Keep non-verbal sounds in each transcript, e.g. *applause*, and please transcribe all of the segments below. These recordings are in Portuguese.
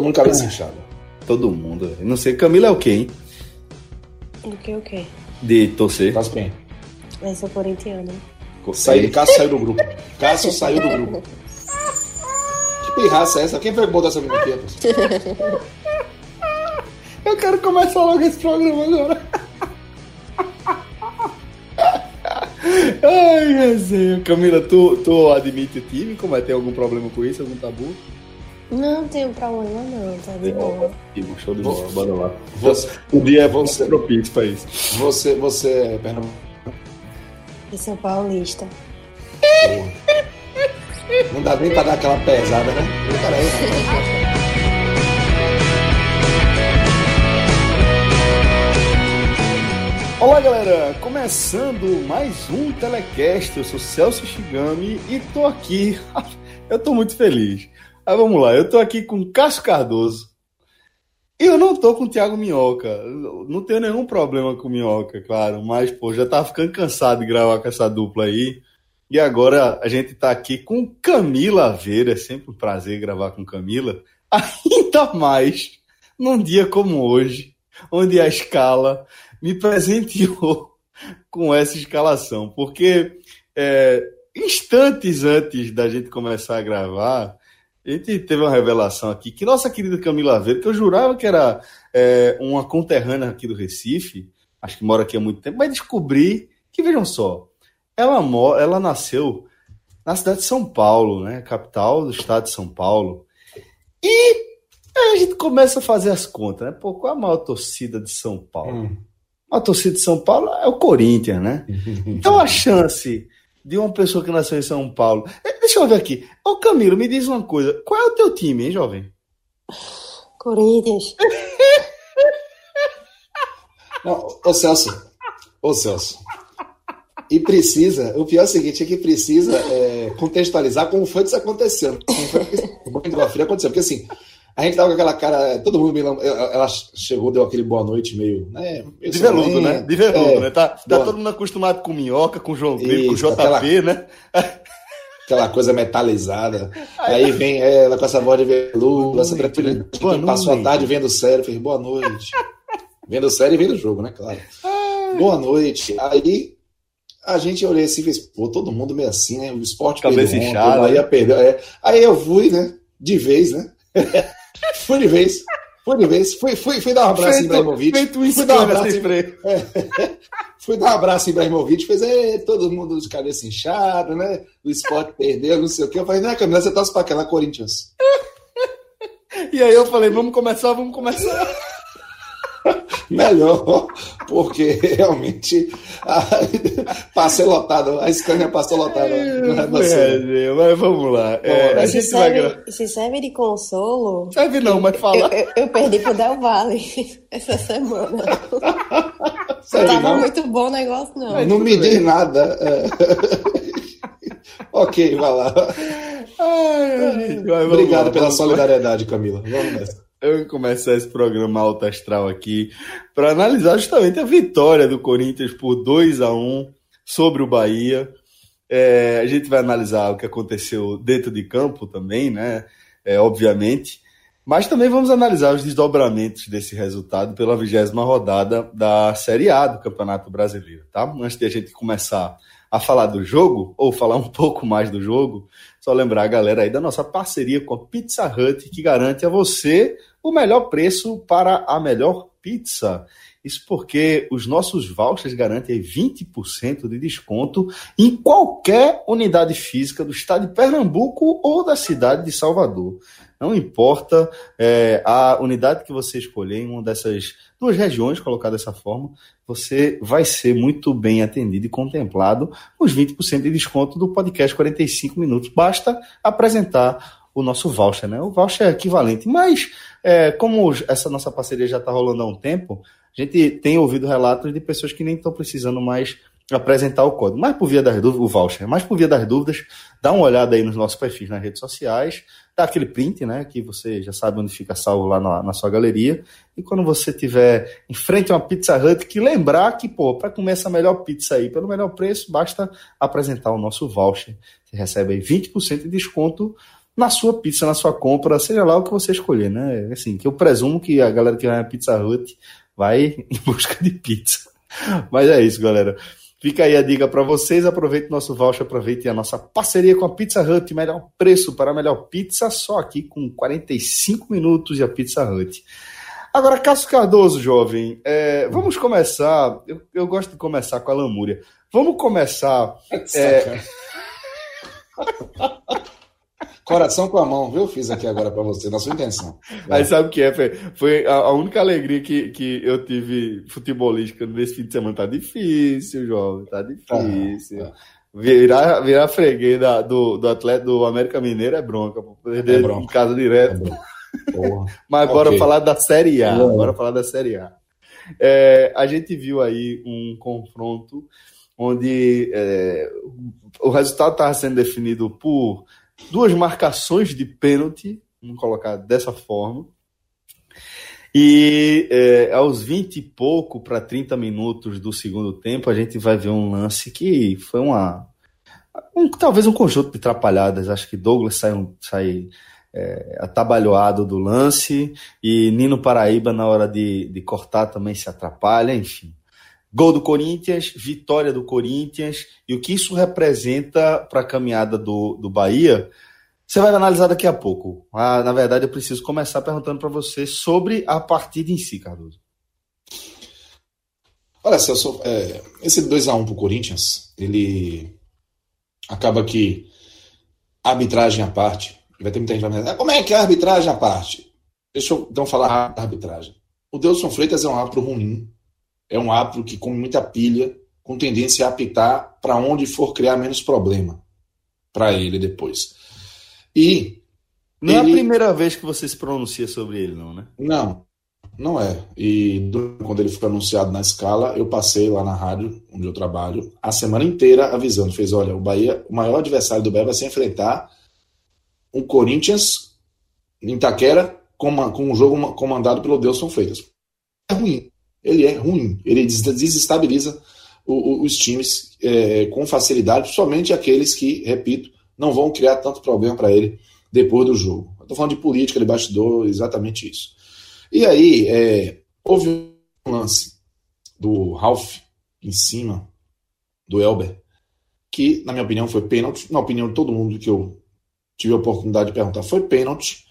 Todo mundo cabeça inchada. Todo mundo. Não sei, Camila é o quê, hein? Do que o quê? De torcer. Faz bem. Eu sou corintiana. Saiu, Cássio saiu do grupo. Cássio saiu do *laughs* grupo. Que pirraça é essa? Quem foi botou essa menina aqui? *laughs* Eu quero começar logo esse programa agora. *laughs* Ai, resenha. Camila, tu, tu admite o time? Como é? Tem algum problema com isso? Algum tabu? Não tenho problema não, tá de boa. Show de bola, bora lá. Você, O dia é Você- propício pra isso. você, você é Pernambuco. Eu sou paulista. Não dá nem pra dar aquela pesada, né? Peraí. Olá, galera! Começando mais um Telecast. Eu sou Celso Shigami e tô aqui. *laughs* Eu tô muito feliz. Mas vamos lá, eu tô aqui com Cássio Cardoso. E eu não tô com o Thiago Minhoca. Não tenho nenhum problema com Minhoca, claro. Mas, pô, já tava ficando cansado de gravar com essa dupla aí. E agora a gente tá aqui com Camila Aveira. É sempre um prazer gravar com Camila. *laughs* Ainda mais num dia como hoje, onde a escala me presenteou *laughs* com essa escalação, porque é, instantes antes da gente começar a gravar, a gente teve uma revelação aqui que nossa querida Camila Aveiro, que eu jurava que era é, uma conterrânea aqui do Recife, acho que mora aqui há muito tempo, mas descobri que, vejam só, ela, mo- ela nasceu na cidade de São Paulo, né, capital do estado de São Paulo, e aí a gente começa a fazer as contas, né? Pô, qual é a maior torcida de São Paulo? Hum. A torcida de São Paulo é o Corinthians, né? *laughs* Então a chance de uma pessoa que nasceu em São Paulo. Eh, Deixa eu ver aqui. Ô Camilo, me diz uma coisa. Qual é o teu time, hein, jovem? Corinthians. Não, ô Celso. Ô Celso. E precisa, o pior é o seguinte, é que precisa é, contextualizar como foi que isso aconteceu. Como foi que o banho de água fria aconteceu. Porque assim, a gente tava com aquela cara, todo mundo me lam- ela chegou, deu aquele boa noite meio, né? meio De veludo, né? De veludo, É, né? Tá, tá todo mundo acostumado com minhoca, com João Grilo, com JP, aquela- né? *laughs* aquela coisa metalizada. Aí vem ela com essa voz de veludo, essa tranquilidade. passou a tarde vendo série, fez boa noite. vendo série e vendo jogo, né? Claro. Boa noite. Aí a gente olhei assim e fez, pô, todo mundo meio assim, né? O esporte Cabeça perdeu inchada, o Bahia né? perdeu. é. Aí eu fui, né? De vez, né? *laughs* fui de vez. Fui de vez. Fui, fui, fui dar um abraço em Ibrahimovic. feito um *laughs* Fui dar um abraço sem freio. Fui dar um abraço em Ibrahimovic, fez "Ê, todo mundo de cabeça inchada, né? O esporte perdeu, não sei o quê. Eu falei, não, Camila, você torce pra aquela Corinthians. *laughs* E aí eu falei, vamos começar, vamos começar. *laughs* Melhor, porque realmente a, passei lotado, a Scania passou lotada. semana. É, mas vamos lá. É, a se, gente vai serve, gravar. se serve de consolo, Serve não, mas eu, fala. eu, eu perdi pro Del Valle *laughs* essa semana. Não Sério, tava não? muito bom o negócio, não. Não me diz nada. é. *laughs* ok, vai lá. Ai, vai, Obrigado lá, pela solidariedade, Camila. Vamos nessa. Eu começar esse programa alto astral aqui para analisar justamente a vitória do Corinthians por 2 a 1 sobre o Bahia. É, a gente vai analisar o que aconteceu dentro de campo também, né? É, obviamente. Mas também vamos analisar os desdobramentos desse resultado pela vigésima rodada da Série A do Campeonato Brasileiro, tá? Antes de a gente começar a falar do jogo, ou falar um pouco mais do jogo, só lembrar a galera aí da nossa parceria com a Pizza Hut, que garante a você o melhor preço para a melhor pizza. Isso porque os nossos vouchers garantem aí 20% de desconto em qualquer unidade física do estado de Pernambuco ou da cidade de Salvador. Não importa é, a unidade que você escolher em uma dessas duas regiões, colocar dessa forma, você vai ser muito bem atendido e contemplado os 20% de desconto do podcast 45 minutos. Basta apresentar o nosso voucher, né? O voucher é equivalente, mas é, como essa nossa parceria já está rolando há um tempo, a gente tem ouvido relatos de pessoas que nem estão precisando mais apresentar o código. Mas por via das dúvidas, o voucher, mas por via das dúvidas, dá uma olhada aí nos nossos perfis nas redes sociais, dá aquele print, né? Que você já sabe onde fica salvo lá na, na sua galeria. E quando você tiver em frente a uma Pizza Hut, que lembrar que, pô, para comer essa melhor pizza aí pelo melhor preço, basta apresentar o nosso voucher. Você recebe aí 20% de desconto na sua pizza, na sua compra, seja lá o que você escolher, né? Assim, que eu presumo que a galera que vai na Pizza Hut vai *laughs* em busca de pizza. Mas é isso, galera. Fica aí a dica para vocês. Aproveite nosso voucher, aproveite a nossa parceria com a Pizza Hut. Melhor preço para a melhor pizza, só aqui com 45 minutos e a Pizza Hut. Agora, Cássio Cardoso, jovem, é, vamos começar. Eu, eu, gosto de começar com a lamúria. Vamos começar. É, *laughs* Coração com a mão, viu? Fiz aqui agora para você, na sua intenção. Aí sabe o que é, Fê? Foi a, a, única alegria que, que eu tive futebolística nesse fim de semana. Tá difícil, jovem, tá difícil. Tá, tá. Virar, virar freguês da, do, do atleta do América Mineiro é bronca, perder é bronca. em casa direto. É *laughs* Mas bora okay. falar da Série A. Bora falar da Série A. É, a gente viu aí um confronto onde é, o resultado estava sendo definido por duas marcações de pênalti, vamos colocar dessa forma. E é, aos 20 e pouco para 30 minutos do segundo tempo, a gente vai ver um lance que foi uma. Um, talvez um conjunto de atrapalhadas. Acho que Douglas sai, sai é, atabalhoado do lance e Nino Paraíba, na hora de, de cortar, também se atrapalha. Enfim, Gol do Corinthians, vitória do Corinthians, e o que isso representa para a caminhada do, do Bahia, você vai analisar daqui a pouco. Ah, na verdade, eu preciso começar perguntando para você sobre a partida em si, Cardoso. Olha, Celso, é, esse 2x1 para o Corinthians, ele acaba que arbitragem à parte, vai ter muita gente dizer, ah, como é que é a arbitragem à parte? Deixa eu então falar arbitragem. O Delson Freitas é um árbitro ruim, é um árbitro que come muita pilha, com tendência a apitar para onde for criar menos problema para ele depois. E. Não ele... é a primeira vez que você se pronuncia sobre ele, não, né? Não, não é. E quando ele foi anunciado na escala, eu passei lá na rádio, onde eu trabalho, a semana inteira avisando. Fez: olha, o Bahia, o maior adversário do Bahia vai se enfrentar um Corinthians em Itaquera com, com um jogo comandado pelo Delson Freitas. É ruim ele é ruim, ele desestabiliza os times é, com facilidade, somente aqueles que, repito, não vão criar tanto problema para ele depois do jogo. Estou falando de política de bastidor, exatamente isso. E aí, é, houve um lance do Ralph em cima do Elber, que, na minha opinião, foi pênalti. Na opinião de todo mundo que eu tive a oportunidade de perguntar, foi pênalti.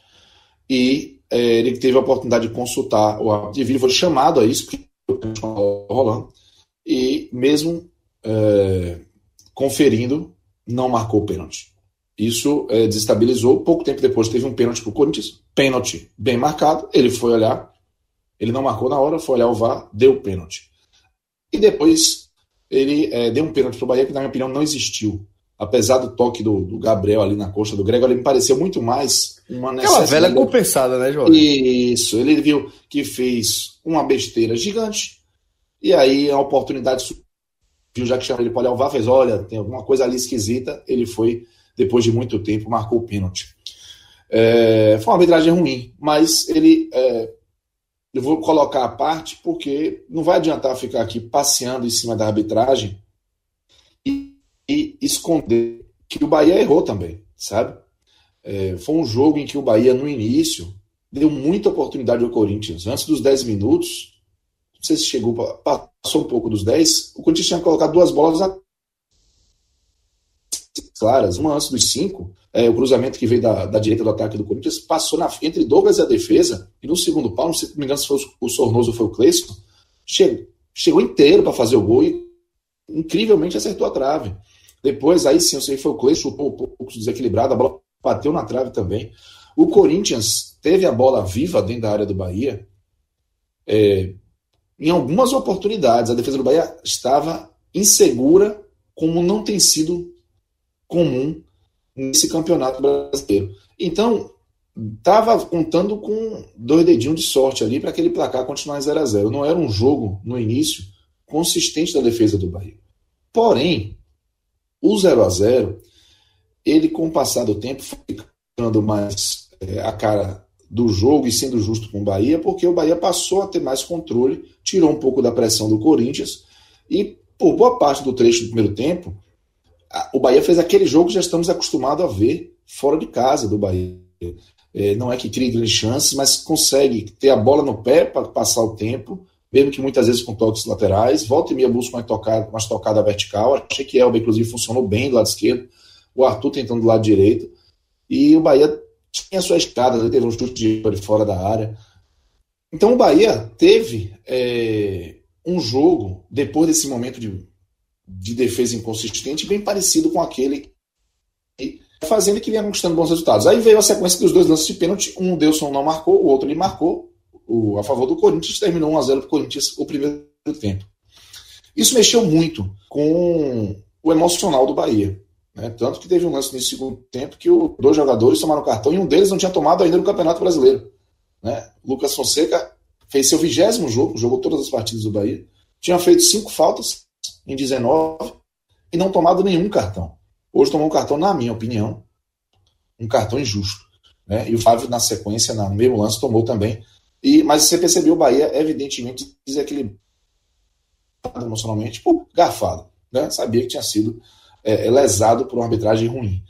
E é, ele teve a oportunidade de consultar o árbitro de vídeo, foi chamado a isso, porque o rolando, e mesmo é, conferindo, não marcou o pênalti. Isso é, desestabilizou. Pouco tempo depois teve um pênalti para o Corinthians, pênalti bem marcado. Ele foi olhar, ele não marcou na hora, foi olhar o VAR, deu pênalti. E depois ele é, deu um pênalti para o Bahia que, na minha opinião, não existiu apesar do toque do, do, Gabriel ali na coxa do Grego, ele me pareceu muito mais uma necessidade. Aquela velha compensada, né, João? Isso, ele viu que fez uma besteira gigante, e aí a oportunidade surgiu, já que chamou ele para olhar o VAR, fez, olha, tem alguma coisa ali esquisita, ele foi, depois de muito tempo, marcou o pênalti. É, foi uma arbitragem ruim, mas ele... É, eu vou colocar a parte porque não vai adiantar ficar aqui passeando em cima da arbitragem e esconder que o Bahia errou também, sabe? É, foi um jogo em que o Bahia, no início, deu muita oportunidade ao Corinthians. Antes dos 10 minutos, não sei se chegou, passou um pouco dos 10, o Corinthians tinha colocado duas bolas claras, uma antes dos 5, é, o cruzamento que veio da, da, direita do ataque do Corinthians passou na, entre Douglas e a defesa, e no segundo pau, não sei se me engano se foi o, o Sornoso ou foi o Cleison, chegou, chegou inteiro para fazer o gol e incrivelmente acertou a trave. Depois, aí sim, eu sei foi o Clay, chutou um pouco desequilibrado, a bola bateu na trave também. O Corinthians teve a bola viva dentro da área do Bahia é, em algumas oportunidades. A defesa do Bahia estava insegura, como não tem sido comum nesse campeonato brasileiro. Então, estava contando com dois dedinhos de sorte ali para aquele placar continuar 0 a 0 Não era um jogo, no início, consistente da defesa do Bahia. Porém, o 0 a 0 ele com o passar do tempo ficando mais é, a cara do jogo e sendo justo com o Bahia, porque o Bahia passou a ter mais controle, tirou um pouco da pressão do Corinthians e por boa parte do trecho do primeiro tempo, a, o Bahia fez aquele jogo que já estamos acostumados a ver fora de casa do Bahia. É, não é que crie grandes chances, mas consegue ter a bola no pé para passar o tempo, mesmo que muitas vezes com toques laterais. Volta e meia busca uma tocada, uma tocada vertical. Achei que Elba, inclusive, funcionou bem do lado esquerdo. O Arthur tentando do lado direito. E o Bahia tinha sua escada, ele teve um chute de fora da área. Então o Bahia teve é, um jogo, depois desse momento de, de defesa inconsistente, bem parecido com aquele que fazendo que vinha conquistando bons resultados. Aí veio a sequência dos dois lances de pênalti, um Delson não marcou, o outro ele marcou, o, a favor do Corinthians, terminou 1x0 para o Corinthians o primeiro tempo. Isso mexeu muito com o emocional do Bahia. Né? Tanto que teve um lance nesse segundo tempo que o, dois jogadores tomaram cartão e um deles não tinha tomado ainda no Campeonato Brasileiro. Né? Lucas Fonseca fez seu vigésimo jogo, jogou todas as partidas do Bahia, tinha feito cinco faltas em 19 e não tomado nenhum cartão. Hoje tomou um cartão, na minha opinião, um cartão injusto. Né? E o Flávio, na sequência, no mesmo lance, tomou também. E, mas você percebeu o Bahia, evidentemente, desequilibrado emocionalmente, por garfado. Né? Sabia que tinha sido é, é, lesado por uma arbitragem ruim.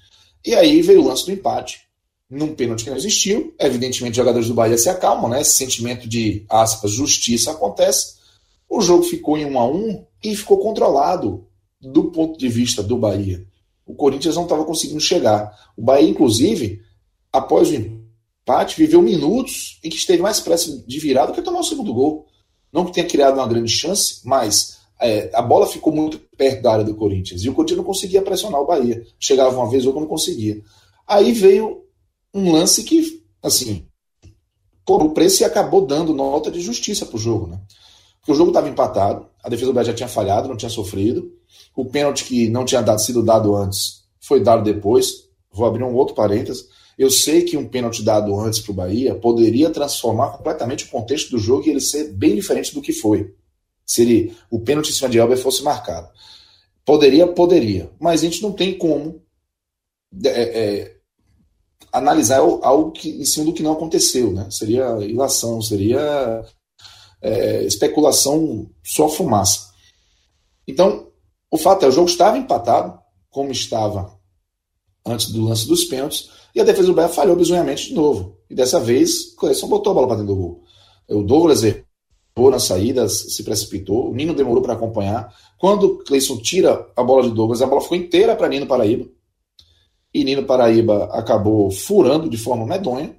E aí veio o lance do empate, num pênalti que não existiu. Evidentemente, os jogadores do Bahia se acalmam, né? Esse sentimento de, aspas, justiça acontece. O jogo ficou em 1 a 1 e ficou controlado do ponto de vista do Bahia. O Corinthians não estava conseguindo chegar. O Bahia, inclusive, após o empate, viveu minutos em que esteve mais pressa de virar do que tomar o segundo gol. Não que tenha criado uma grande chance, mas é, a bola ficou muito perto da área do Corinthians. E o Corinthians não conseguia pressionar o Bahia. Chegava uma vez ou não conseguia. Aí veio um lance que, assim, cobrou o preço e acabou dando nota de justiça para o jogo, né? Porque o jogo estava empatado, a defesa do Bahia já tinha falhado, não tinha sofrido. O pênalti que não tinha dado, sido dado antes foi dado depois. Vou abrir um outro parênteses. Eu sei que um pênalti dado antes para o Bahia poderia transformar completamente o contexto do jogo e ele ser bem diferente do que foi se ele, o pênalti em cima de Elber fosse marcado. Poderia, poderia, mas a gente não tem como é, é, analisar algo que, em cima do que não aconteceu, né? Seria ilação, seria é, especulação só fumaça. Então, o fato é, o jogo estava empatado, como estava antes do lance dos pênaltis, e a defesa do Bahia falhou bizonhamente de novo. E dessa vez, o Cleison botou a bola para dentro do gol. O Douglas errou na saída, se precipitou. O Nino demorou para acompanhar. Quando o Cleison tira a bola de Douglas, a bola ficou inteira para Nino Paraíba. E Nino Paraíba acabou furando de forma medonha.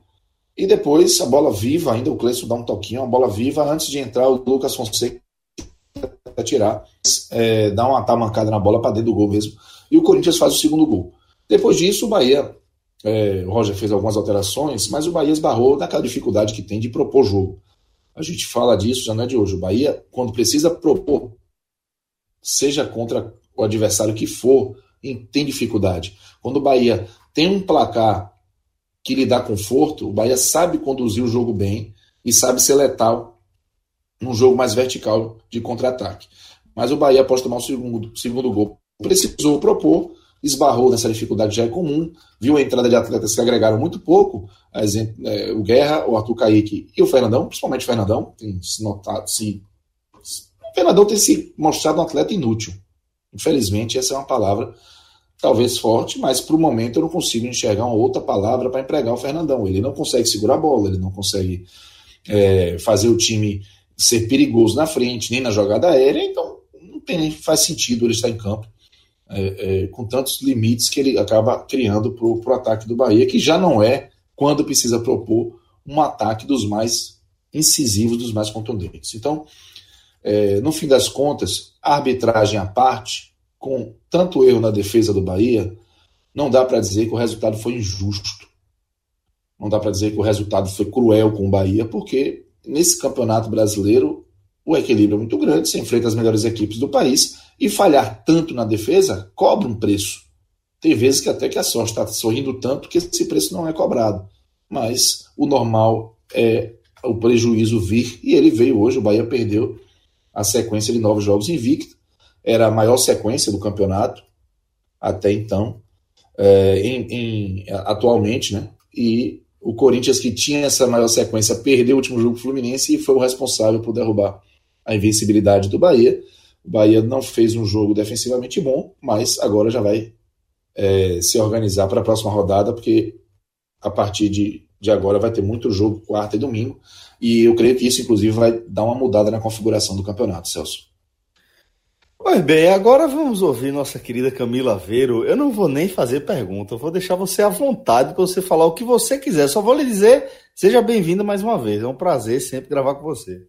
E depois a bola viva, ainda o Cleison dá um toquinho, a bola viva, antes de entrar o Lucas Fonseca tirar, é, dá uma tamancada na bola para dentro do gol mesmo. E o Corinthians faz o segundo gol. Depois disso, o Bahia, é, o Roger fez algumas alterações, mas o Bahia esbarrou naquela dificuldade que tem de propor jogo. A gente fala disso, já não é de hoje. O Bahia, quando precisa propor, seja contra o adversário que for, tem dificuldade. Quando o Bahia tem um placar que lhe dá conforto, o Bahia sabe conduzir o jogo bem e sabe ser letal num jogo mais vertical de contra-ataque. Mas o Bahia, após tomar o segundo, segundo gol, precisou propor, esbarrou nessa dificuldade já é comum, viu a entrada de atletas que agregaram muito pouco, exemplo, é, o Guerra, o Arthur Kaique e o Fernandão, principalmente o Fernandão, tem se notado, se, o Fernandão tem se mostrado um atleta inútil. Infelizmente, essa é uma palavra talvez forte, mas para o momento eu não consigo enxergar uma outra palavra para empregar o Fernandão. Ele não consegue segurar a bola, ele não consegue é, fazer o time ser perigoso na frente, nem na jogada aérea, então não tem faz sentido ele estar em campo é, é, com tantos limites que ele acaba criando para o ataque do Bahia, que já não é, quando precisa propor, um ataque dos mais incisivos, dos mais contundentes. Então, é, no fim das contas, arbitragem à parte, com tanto erro na defesa do Bahia, não dá para dizer que o resultado foi injusto. Não dá para dizer que o resultado foi cruel com o Bahia, porque nesse campeonato brasileiro o equilíbrio é muito grande, você enfrenta as melhores equipes do país e falhar tanto na defesa cobra um preço. Tem vezes que até que a sorte está sorrindo tanto que esse preço não é cobrado. Mas o normal é o prejuízo vir e ele veio hoje. O Bahia perdeu a sequência de nove jogos invicto. Era a maior sequência do campeonato até então, é, em, em, atualmente, né? E o Corinthians, que tinha essa maior sequência, perdeu o último jogo Fluminense e foi o responsável por derrubar a invencibilidade do Bahia. O Bahia não fez um jogo defensivamente bom, mas agora já vai é, se organizar para a próxima rodada, porque a partir de, de agora vai ter muito jogo quarta e domingo. E eu creio que isso, inclusive, vai dar uma mudada na configuração do campeonato, Celso. Pois bem, agora vamos ouvir nossa querida Camila Veiro. Eu não vou nem fazer pergunta, eu vou deixar você à vontade para você falar o que você quiser. Só vou lhe dizer, seja bem-vinda mais uma vez. É um prazer sempre gravar com você.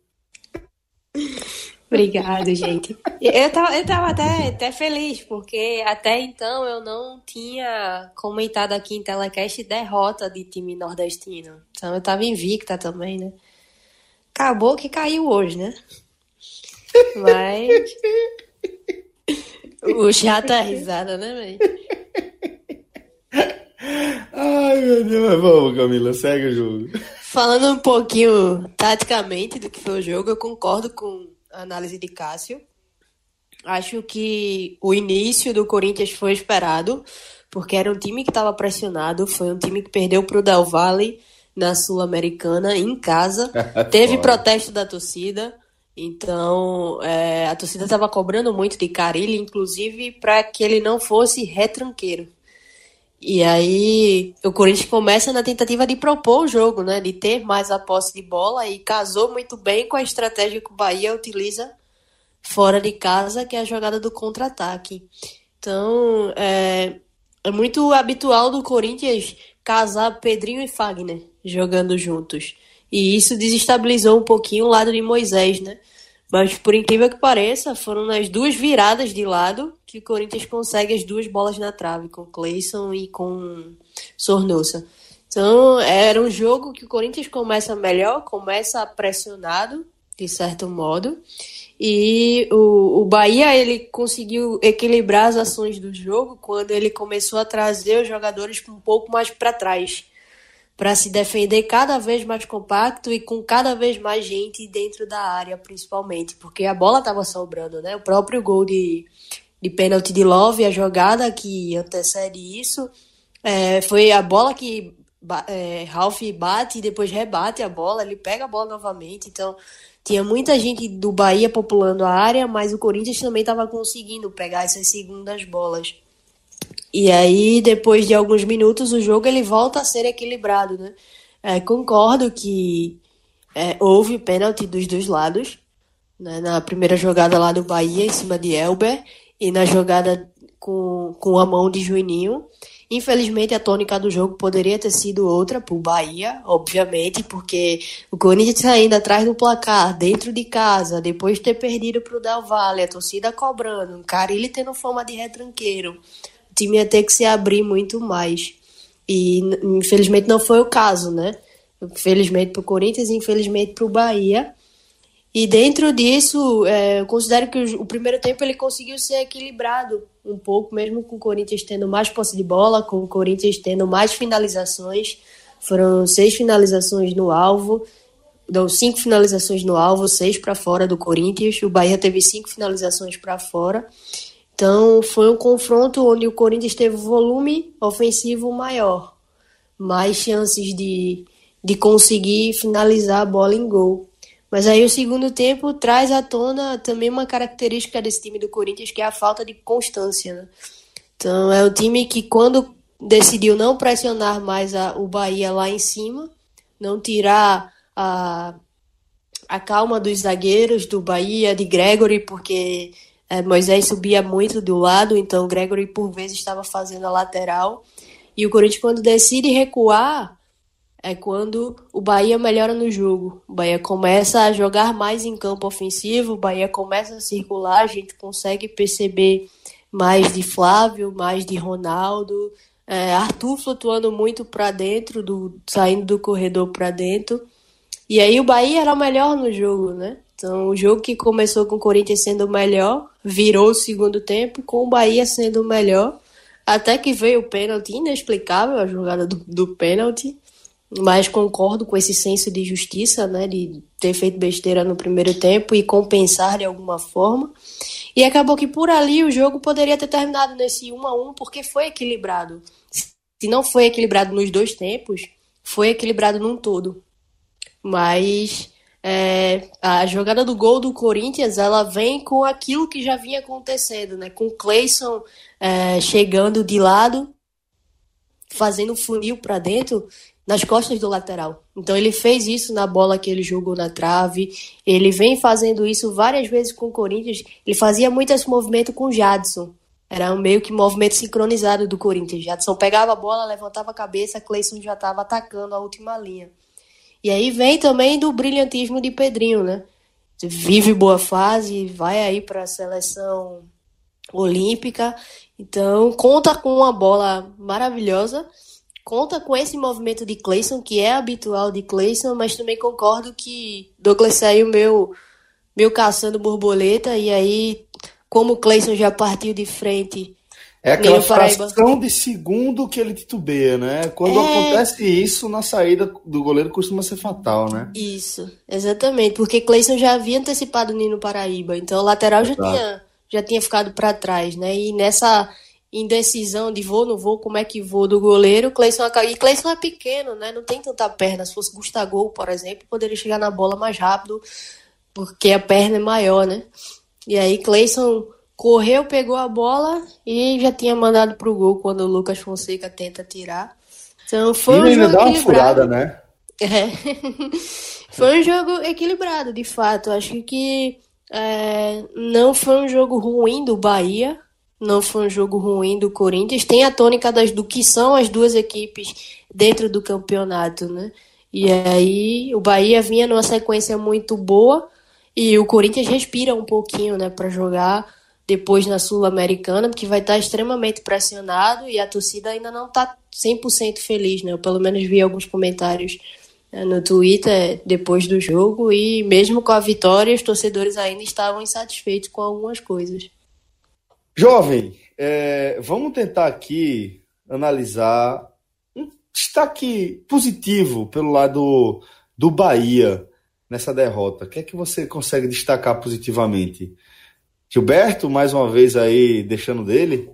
Obrigada, gente. Eu tava, eu tava até, até feliz, porque até então eu não tinha comentado aqui em Telecast derrota de time nordestino. Então eu tava invicta também, né? Acabou que caiu hoje, né? Mas. O chato é risada, né, velho? Ai, meu Deus, mas vamos, Camila, segue o jogo. Falando um pouquinho taticamente do que foi o jogo, eu concordo com análise de Cássio. Acho que o início do Corinthians foi esperado, porque era um time que estava pressionado, foi um time que perdeu para o Del Valle na Sul-Americana, em casa. *laughs* Teve protesto da torcida. Então, é, a torcida estava cobrando muito de Carilli, inclusive para que ele não fosse retranqueiro. E aí, o Corinthians começa na tentativa de propor o jogo, né? De ter mais a posse de bola e casou muito bem com a estratégia que o Bahia utiliza fora de casa, que é a jogada do contra-ataque. Então, é, é muito habitual do Corinthians casar Pedrinho e Fagner jogando juntos. E isso desestabilizou um pouquinho o lado de Moisés, né? Mas por incrível que pareça, foram nas duas viradas de lado que o Corinthians consegue as duas bolas na trave, com Cleison e com Sornosa. Então, era um jogo que o Corinthians começa melhor, começa pressionado, de certo modo. E o, o Bahia ele conseguiu equilibrar as ações do jogo quando ele começou a trazer os jogadores um pouco mais para trás para se defender cada vez mais compacto e com cada vez mais gente dentro da área, principalmente, porque a bola estava sobrando, né? O próprio gol de, de pênalti de Love, a jogada que antecede isso, é, foi a bola que é, Ralph bate e depois rebate a bola, ele pega a bola novamente, então tinha muita gente do Bahia populando a área, mas o Corinthians também estava conseguindo pegar essas segundas bolas. E aí, depois de alguns minutos, o jogo ele volta a ser equilibrado, né? É, concordo que é, houve pênalti dos dois lados, né? na primeira jogada lá do Bahia, em cima de Elber, e na jogada com, com a mão de Juninho. Infelizmente, a tônica do jogo poderia ter sido outra para o Bahia, obviamente, porque o Corinthians saindo atrás do placar, dentro de casa, depois de ter perdido para o Del Valle, a torcida cobrando, cara ele tendo fama de retranqueiro o time ia ter que se abrir muito mais. E infelizmente não foi o caso, né? Infelizmente para o Corinthians e infelizmente para o Bahia. E dentro disso, é, eu considero que o, primeiro tempo ele conseguiu ser equilibrado um pouco, mesmo com o Corinthians tendo mais posse de bola, com o Corinthians tendo mais finalizações. Foram seis finalizações no alvo, deu cinco finalizações no alvo, seis para fora do Corinthians. O Bahia teve cinco finalizações para fora. Então foi um confronto onde o Corinthians teve volume ofensivo maior, mais chances de, de conseguir finalizar a bola em gol. Mas aí o segundo tempo traz à tona também uma característica desse time do Corinthians, que é a falta de constância. Né? Então é o time que quando decidiu não pressionar mais a, o Bahia lá em cima, não tirar a, a calma dos zagueiros do Bahia, de Gregory, porque é, Moisés subia muito do lado, então Gregory por vezes estava fazendo a lateral. E o Corinthians, quando decide recuar, é quando o Bahia melhora no jogo. O Bahia começa a jogar mais em campo ofensivo, o Bahia começa a circular, a gente consegue perceber mais de Flávio, mais de Ronaldo, é, Arthur flutuando muito para dentro, do, saindo do corredor para dentro. E aí o Bahia era melhor no jogo, né? Então, o jogo que começou com o Corinthians sendo o melhor, virou o segundo tempo com o Bahia sendo o melhor, até que veio o pênalti, inexplicável a jogada do, do pênalti, mas concordo com esse senso de justiça, né, de ter feito besteira no primeiro tempo e compensar de alguma forma. E acabou que por ali o jogo poderia ter terminado nesse 1 a 1 porque foi equilibrado. Se não foi equilibrado nos dois tempos, foi equilibrado num todo. Mas é, a jogada do gol do Corinthians ela vem com aquilo que já vinha acontecendo, né? Com o Cleison é, chegando de lado, fazendo funil para dentro nas costas do lateral. Então ele fez isso na bola que ele jogou na trave. Ele vem fazendo isso várias vezes com o Corinthians. Ele fazia muito esse movimento com o Jadson. Era um meio que movimento sincronizado do Corinthians. Jadson pegava a bola, levantava a cabeça, Cleison já estava atacando a última linha. E aí vem também do brilhantismo de Pedrinho, né? Vive boa fase, vai aí para a seleção olímpica. Então, conta com uma bola maravilhosa. Conta com esse movimento de Clayson, que é habitual de Clayson, mas também concordo que Douglas saiu meu, meu caçando borboleta. E aí, como o Clayson já partiu de frente é aquela fração de segundo que ele titubeia, né? Quando é... acontece isso, na saída do goleiro costuma ser fatal, né? Isso, exatamente. Porque Cleison já havia antecipado o Nino Paraíba, então o lateral já tinha, já tinha ficado para trás, né? E nessa indecisão de vou, não vou, como é que vou do goleiro, Cleison e Cleison é pequeno, né? Não tem tanta perna. Se fosse Gustavo, por exemplo, poderia chegar na bola mais rápido, porque a perna é maior, né? E aí Cleison correu, pegou a bola e já tinha mandado pro gol quando o Lucas Fonseca tenta tirar. Então foi um jogo dá uma furada, né? É. *laughs* foi um jogo equilibrado, de fato. Acho que é, não foi um jogo ruim do Bahia, não foi um jogo ruim do Corinthians. Tem a tônica das, do que são as duas equipes dentro do campeonato, né? E aí o Bahia vinha numa sequência muito boa e o Corinthians respira um pouquinho, né, para jogar depois na Sul-Americana, porque vai estar extremamente pressionado e a torcida ainda não está 100% feliz, né? Eu pelo menos vi alguns comentários né, no Twitter depois do jogo e mesmo com a vitória, os torcedores ainda estavam insatisfeitos com algumas coisas. Jovem, é, vamos tentar aqui analisar um destaque positivo pelo lado do Bahia nessa derrota. O que é que você consegue destacar positivamente? Gilberto, mais uma vez aí deixando dele.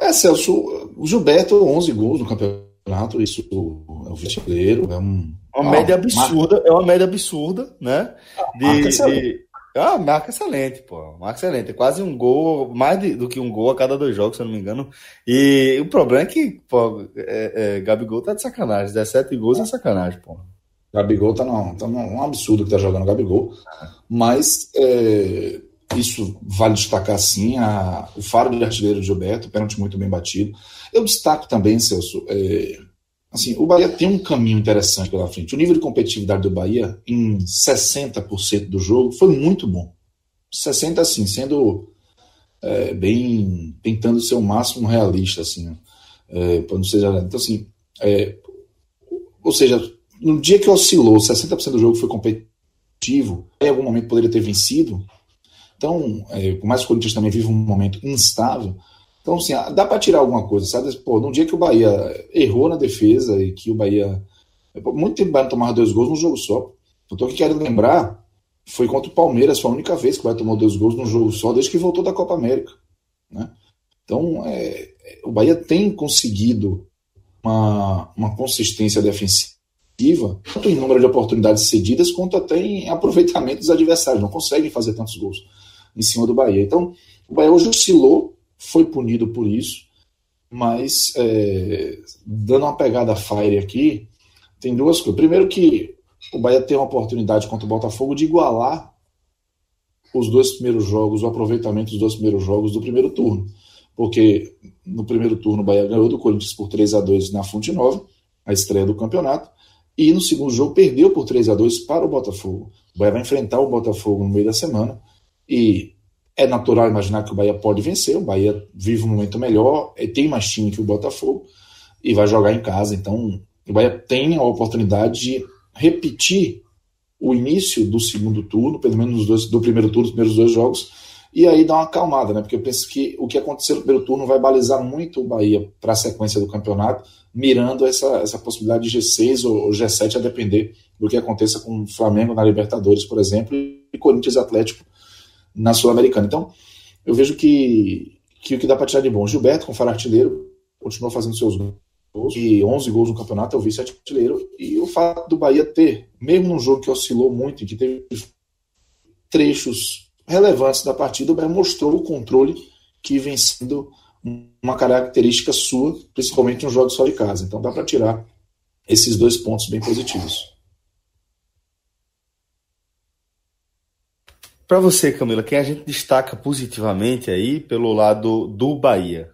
É, Celso, o Gilberto, 11 gols no campeonato, isso é o vice-goleiro, é um... Uma média absurda, marca. é uma média absurda, né? De, marca de... Ah, marca excelente, pô. Marca excelente. É quase um gol, mais de, do que um gol a cada dois jogos, se eu não me engano. E o problema é que, pô, é, é, Gabigol tá de sacanagem. 17 gols é sacanagem, pô. Gabigol tá, num, tá num absurdo que tá jogando Gabigol. Mas é, isso vale destacar sim a, o faro de artilheiro de Gilberto, pênalti muito bem batido. Eu destaco também, Celso, é, assim, o Bahia tem um caminho interessante pela frente. O nível de competitividade do Bahia em 60% do jogo foi muito bom. 60 assim, sendo é, bem tentando ser o máximo realista assim, é, para não ser então assim, é, ou seja, no dia que oscilou, 60% do jogo foi competitivo, em algum momento poderia ter vencido. Então, é, por mais que o Corinthians também vive um momento instável, então, assim, ah, dá para tirar alguma coisa, sabe? Pô, num dia que o Bahia errou na defesa e que o Bahia. Muito tempo o Bahia tomar dois gols num jogo só. Eu tô aqui querendo lembrar, foi contra o Palmeiras, foi a única vez que o Bahia tomou dois gols num jogo só, desde que voltou da Copa América. Né? Então, é, o Bahia tem conseguido uma, uma consistência defensiva tanto em número de oportunidades cedidas, quanto até em aproveitamento dos adversários. Não conseguem fazer tantos gols em cima do Bahia. Então, o Bahia hoje oscilou, foi punido por isso, mas é, dando uma pegada fire aqui, tem duas coisas. Primeiro que o Bahia tem uma oportunidade contra o Botafogo de igualar os dois primeiros jogos, o aproveitamento dos dois primeiros jogos do primeiro turno. Porque no primeiro turno o Bahia ganhou do Corinthians por 3 a 2 na Fonte Nova, a estreia do campeonato, e no segundo jogo perdeu por 3 a 2 para o Botafogo. O Bahia vai enfrentar o Botafogo no meio da semana e é natural imaginar que o Bahia pode vencer. O Bahia vive um momento melhor, tem mais time que o Botafogo e vai jogar em casa. Então o Bahia tem a oportunidade de repetir o início do segundo turno, pelo menos dois, do primeiro turno, os primeiros dois jogos, e aí dar uma acalmada, né? Porque eu penso que o que aconteceu no primeiro turno vai balizar muito o Bahia para a sequência do campeonato mirando essa, essa possibilidade de G6 ou G7 a depender do que aconteça com o Flamengo na Libertadores, por exemplo, e Corinthians Atlético na Sul-Americana. Então, eu vejo que, que o que dá para tirar de bom, Gilberto, com faro artilheiro, continuou fazendo seus e 11 gols no campeonato, é o vice-artilheiro. E o fato do Bahia ter, mesmo num jogo que oscilou muito e que teve trechos relevantes da partida, o Bahia mostrou o controle que vem sendo uma característica sua, principalmente nos jogos fora de casa. Então dá para tirar esses dois pontos bem positivos. Para você, Camila, quem a gente destaca positivamente aí pelo lado do Bahia?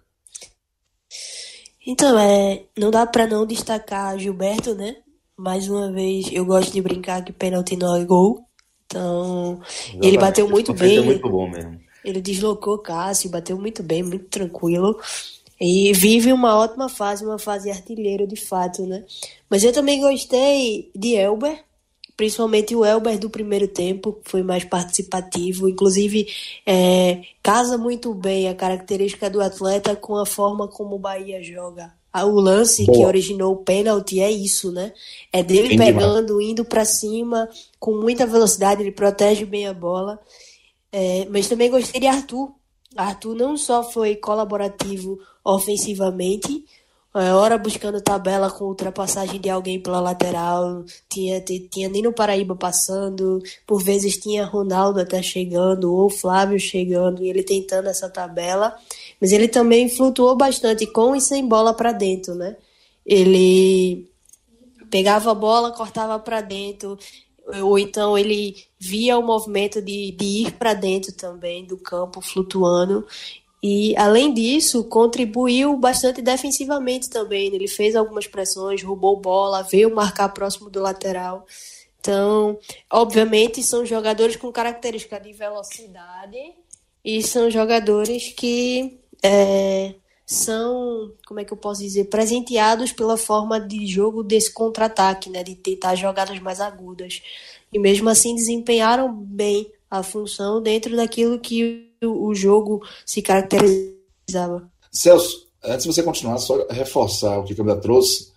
Então, é, não dá para não destacar Gilberto, né? Mais uma vez, eu gosto de brincar que pênalti não é gol. Então, Exatamente. ele bateu muito bem. É muito bom mesmo. Ele deslocou Cássio, bateu muito bem, muito tranquilo. E vive uma ótima fase, uma fase artilheiro de fato, né? Mas eu também gostei de Elber, principalmente o Elber do primeiro tempo, foi mais participativo, inclusive é, casa muito bem a característica do atleta com a forma como o Bahia joga. O lance Boa. que originou o pênalti é isso, né? É dele Bem pegando, demais. indo para cima, com muita velocidade, ele protege bem a bola. É, mas também gostei de Arthur. Arthur não só foi colaborativo ofensivamente, é, hora buscando tabela com ultrapassagem de alguém pela lateral, tinha, tinha Nino Paraíba passando, por vezes tinha Ronaldo até chegando, ou Flávio chegando, e ele tentando essa tabela, mas ele também flutuou bastante com e sem bola para dentro, né? Ele pegava a bola, cortava para dentro, ou então ele via o movimento de, de ir para dentro também do campo flutuando e, além disso, contribuiu bastante defensivamente também. Ele fez algumas pressões, roubou bola, veio marcar próximo do lateral. Então, obviamente, são jogadores com característica de velocidade e são jogadores que é, são, como é que eu posso dizer, presenteados pela forma de jogo desse contra-ataque, né, de tentar jogadas mais agudas. E mesmo assim desempenharam bem a função dentro daquilo que o jogo se caracterizava. Celso, antes de você continuar, só reforçar o que a Câmara trouxe,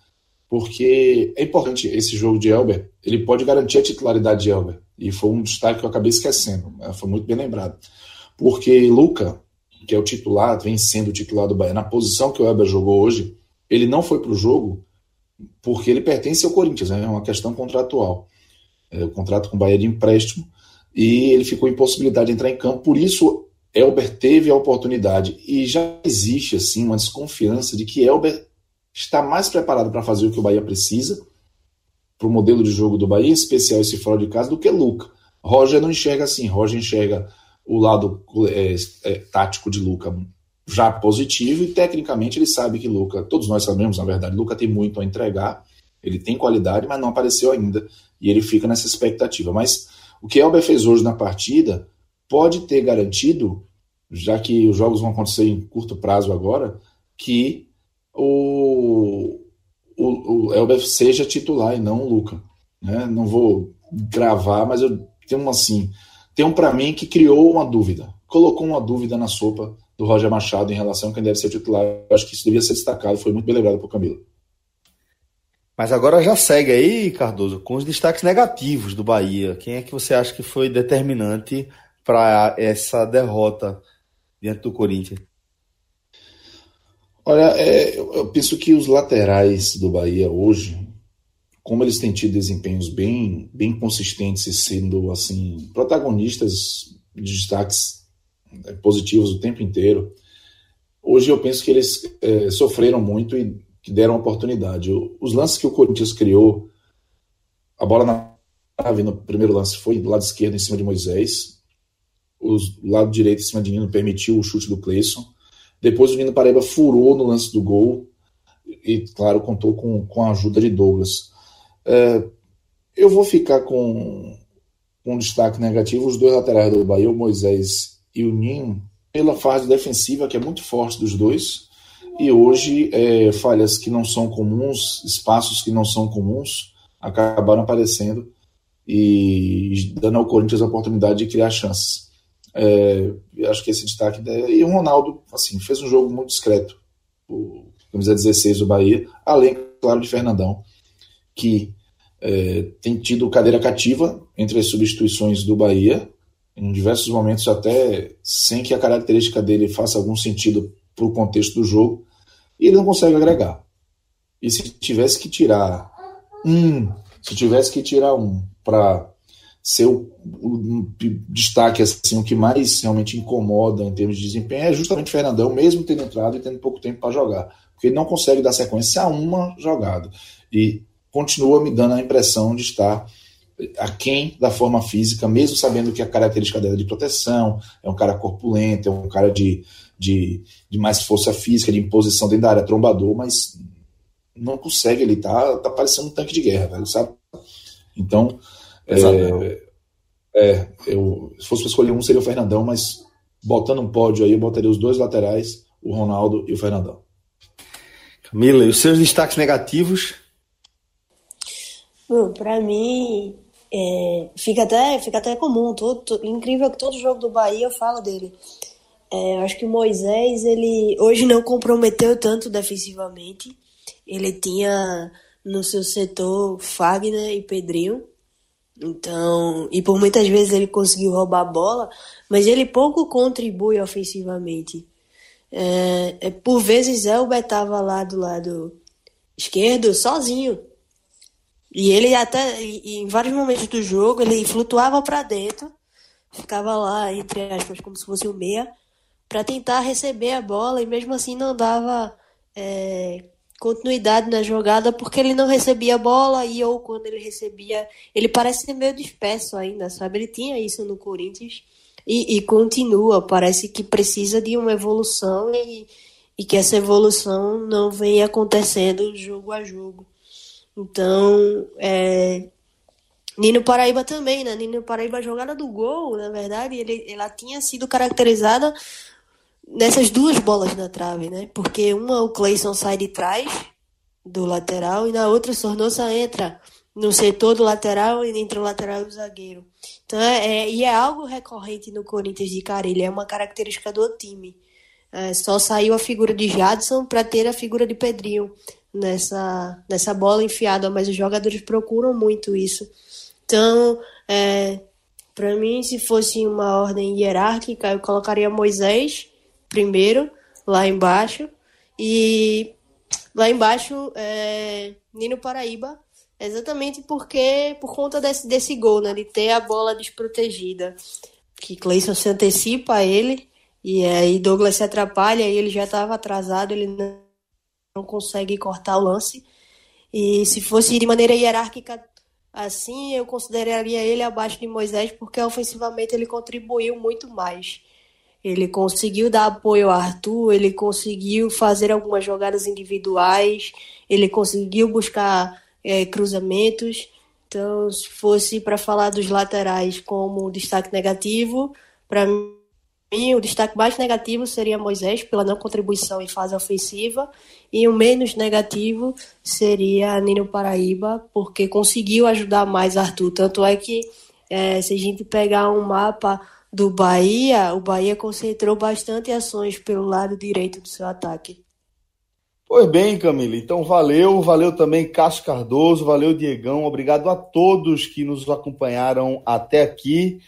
porque é importante esse jogo de Elber, ele pode garantir a titularidade de Elber, e foi um destaque que eu acabei esquecendo, né? foi muito bem lembrado. Porque Luca, que é o titular, vem sendo o titular do Bahia, na posição que o Elber jogou hoje, ele não foi para o jogo porque ele pertence ao Corinthians, né? é uma questão contratual. É, o contrato com o Bahia de empréstimo, e ele ficou impossibilidade de entrar em campo, por isso Elber teve a oportunidade e já existe assim uma desconfiança de que Elber está mais preparado para fazer o que o Bahia precisa para o modelo de jogo do Bahia, em especial esse fora de casa, do que Luca. Roger não enxerga assim, Roger enxerga o lado é, é, tático de Luca já positivo e tecnicamente ele sabe que Luca, todos nós sabemos na verdade, Luca tem muito a entregar, ele tem qualidade, mas não apareceu ainda e ele fica nessa expectativa. Mas o que Elber fez hoje na partida pode ter garantido, já que os jogos vão acontecer em curto prazo agora, que o, o, o Elber seja titular e não o Luca. Né? Não vou gravar, mas eu tenho um assim, tem um para mim que criou uma dúvida, colocou uma dúvida na sopa do Roger Machado em relação a quem deve ser titular. Eu acho que isso devia ser destacado, foi muito bem lembrado por Camilo. Mas agora já segue aí, Cardoso, com os destaques negativos do Bahia. Quem é que você acha que foi determinante para essa derrota diante do Corinthians? Olha, é, eu penso que os laterais do Bahia hoje, como eles têm tido desempenhos bem, bem consistentes e sendo assim protagonistas de destaques é, positivos o tempo inteiro, hoje eu penso que eles é, sofreram muito e que deram oportunidade. Os lances que o Corinthians criou, a bola na trave no primeiro lance foi do lado esquerdo em cima de Moisés, o lado direito em cima de Nino permitiu o chute do Cleison. Depois o Nino Paraíba furou no lance do gol e, claro, contou com, com a ajuda de Douglas. É, eu vou ficar com, com um destaque negativo os dois laterais do Bahia, o Moisés e o Ninho, pela fase defensiva que é muito forte dos dois. E hoje, é, falhas que não são comuns, espaços que não são comuns, acabaram aparecendo e dando ao Corinthians a oportunidade de criar chances. É, acho que esse destaque. E o Ronaldo, assim, fez um jogo muito discreto. O camisa 16 do Bahia, além, claro, de Fernandão, que é, tem tido cadeira cativa entre as substituições do Bahia, em diversos momentos, até sem que a característica dele faça algum sentido para o contexto do jogo, e ele não consegue agregar. E se tivesse que tirar um, se tivesse que tirar um para ser o, o, destaque assim, o que mais realmente incomoda em termos de desempenho é justamente o Fernandão, mesmo tendo entrado e tendo pouco tempo para jogar. Porque ele não consegue dar sequência a uma jogada. E continua me dando a impressão de estar aquém da forma física, mesmo sabendo que a característica dela é de proteção, é um cara corpulento, é um cara de, de, de mais força física, de imposição dentro da área, trombador, mas não consegue, ele tá, tá parecendo um tanque de guerra, velho, sabe? Então, é, é, eu, se fosse para escolher um, seria o Fernandão, mas botando um pódio aí, eu botaria os dois laterais, o Ronaldo e o Fernandão. Camila, e os seus destaques negativos? Bom, para mim, é, fica, até, fica até comum. Todo, todo, incrível que todo jogo do Bahia eu falo dele. É, eu acho que o Moisés, ele hoje não comprometeu tanto defensivamente. Ele tinha no seu setor Fagner e Pedrinho. Então, e por muitas vezes ele conseguiu roubar a bola, mas ele pouco contribui ofensivamente. É, é, por vezes Elber estava lá do lado esquerdo sozinho. E ele até, em vários momentos do jogo, ele flutuava para dentro, ficava lá, entre aspas, como se fosse o meia, para tentar receber a bola e mesmo assim não dava é, continuidade na jogada porque ele não recebia a bola e ou quando ele recebia, ele parece ser meio disperso ainda, sabe? Ele tinha isso no Corinthians e, e continua, parece que precisa de uma evolução e, e que essa evolução não vem acontecendo jogo a jogo. Então, é, Nino Paraíba também, né? Nino Paraíba, a jogada do gol, na verdade, ele, ela tinha sido caracterizada nessas duas bolas na trave, né? Porque uma o Clayson sai de trás do lateral e na outra o Sornosa entra no setor do lateral e entre o lateral e o zagueiro. Então, é, é, e é algo recorrente no Corinthians de Carilha, é uma característica do time. É, só saiu a figura de Jadson para ter a figura de Pedrinho nessa, nessa bola enfiada, mas os jogadores procuram muito isso. Então, é, para mim, se fosse uma ordem hierárquica, eu colocaria Moisés primeiro, lá embaixo, e lá embaixo, é, Nino Paraíba, exatamente porque por conta desse, desse gol, né, de ter a bola desprotegida, que Cleison se antecipa a ele, e aí Douglas se atrapalha, e ele já estava atrasado, ele não não consegue cortar o lance. E se fosse de maneira hierárquica assim, eu consideraria ele abaixo de Moisés, porque ofensivamente ele contribuiu muito mais. Ele conseguiu dar apoio ao Arthur, ele conseguiu fazer algumas jogadas individuais, ele conseguiu buscar é, cruzamentos. Então, se fosse para falar dos laterais como destaque negativo, para mim mim, o destaque mais negativo seria Moisés, pela não contribuição em fase ofensiva, e o menos negativo seria Nino Paraíba, porque conseguiu ajudar mais Arthur. Tanto é que, é, se a gente pegar um mapa do Bahia, o Bahia concentrou bastante ações pelo lado direito do seu ataque. Pois bem, Camila. Então, valeu. Valeu também Cássio Cardoso, valeu Diegão. Obrigado a todos que nos acompanharam até aqui.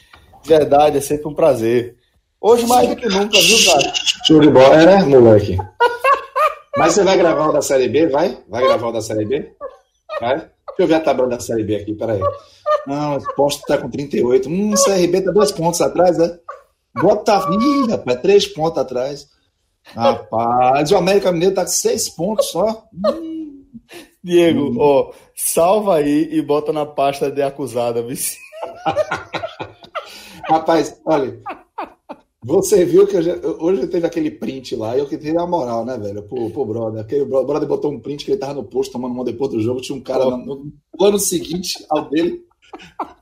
Verdade, é sempre um prazer. Hoje mais do que nunca, viu, cara? Show de bola, é, né, moleque? *laughs* Mas você vai gravar o da Série B? Vai? Vai gravar o da Série B? Vai? Deixa eu ver a tabela da Série B aqui, peraí. Não, o posto tá com 38. Hum, o CRB tá dois pontos atrás, né? Bota vida, rapaz, três pontos atrás. Rapaz, o América Mineiro tá com seis pontos só. Hum. Diego, hum. ó, salva aí e bota na pasta de acusada, vice. *laughs* Rapaz, olha, você viu que hoje, hoje teve aquele print lá, e eu que tive a moral, né, velho? Pro, pro brother. Aquele brother botou um print que ele tava no posto tomando uma depois do jogo. Tinha um cara no, no ano seguinte ao dele,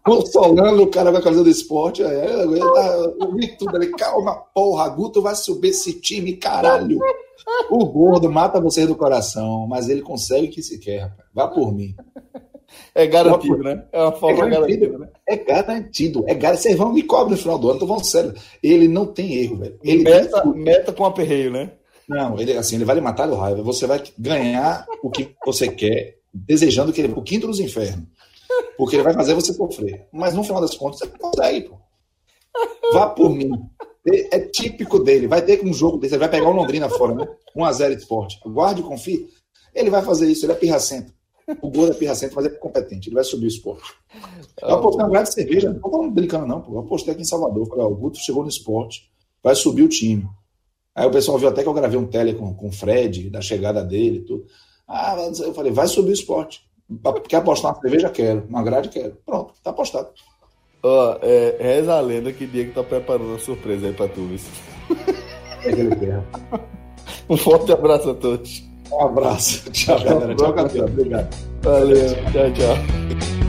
consolando o cara com a camisa do esporte. É, eu, eu vi tudo ali. Calma, porra, Guto vai subir esse time, caralho. O gordo mata vocês do coração, mas ele consegue o que se quer, rapaz. Vá por mim. É garantido, né? É uma forma é garantido, garantida, né? É garantido. É garantido. Vocês vão me cobrar no final do ano, tô falando sério. Ele não tem erro, velho. Ele meta, tem... meta com aperreio, né? Não, ele assim, ele vai lhe matar do raiva. Você vai ganhar o que você quer, desejando que ele o quinto dos infernos. Porque ele vai fazer você sofrer. Mas no final das contas, você consegue, pô. Vá por mim. É típico dele. Vai ter um jogo desse. Ele vai pegar o Londrina fora, né? 1x0 esporte. Guarde e confie. Ele vai fazer isso, ele é pirracento. O Gordo é pirracento, mas é competente. Ele vai subir o esporte. Eu apostei na grade de cerveja, não tô brincando, não. Pô. Eu apostei aqui em Salvador. Falei, ó, o Guto chegou no esporte, vai subir o time. Aí o pessoal viu até que eu gravei um tele com, com o Fred, da chegada dele e tudo. Ah, eu falei, vai subir o esporte. Quer apostar na cerveja? Quero. Uma grade? Quero. Pronto, tá apostado. Ó, oh, é, reza a lenda que Diego tá preparando uma surpresa aí pra tu, isso. É que ele quer. *laughs* Um forte abraço a todos. Um abraço. *laughs* Tchau, galera. Tchau, Gabriel. Obrigado. Valeu. Tchau, tchau.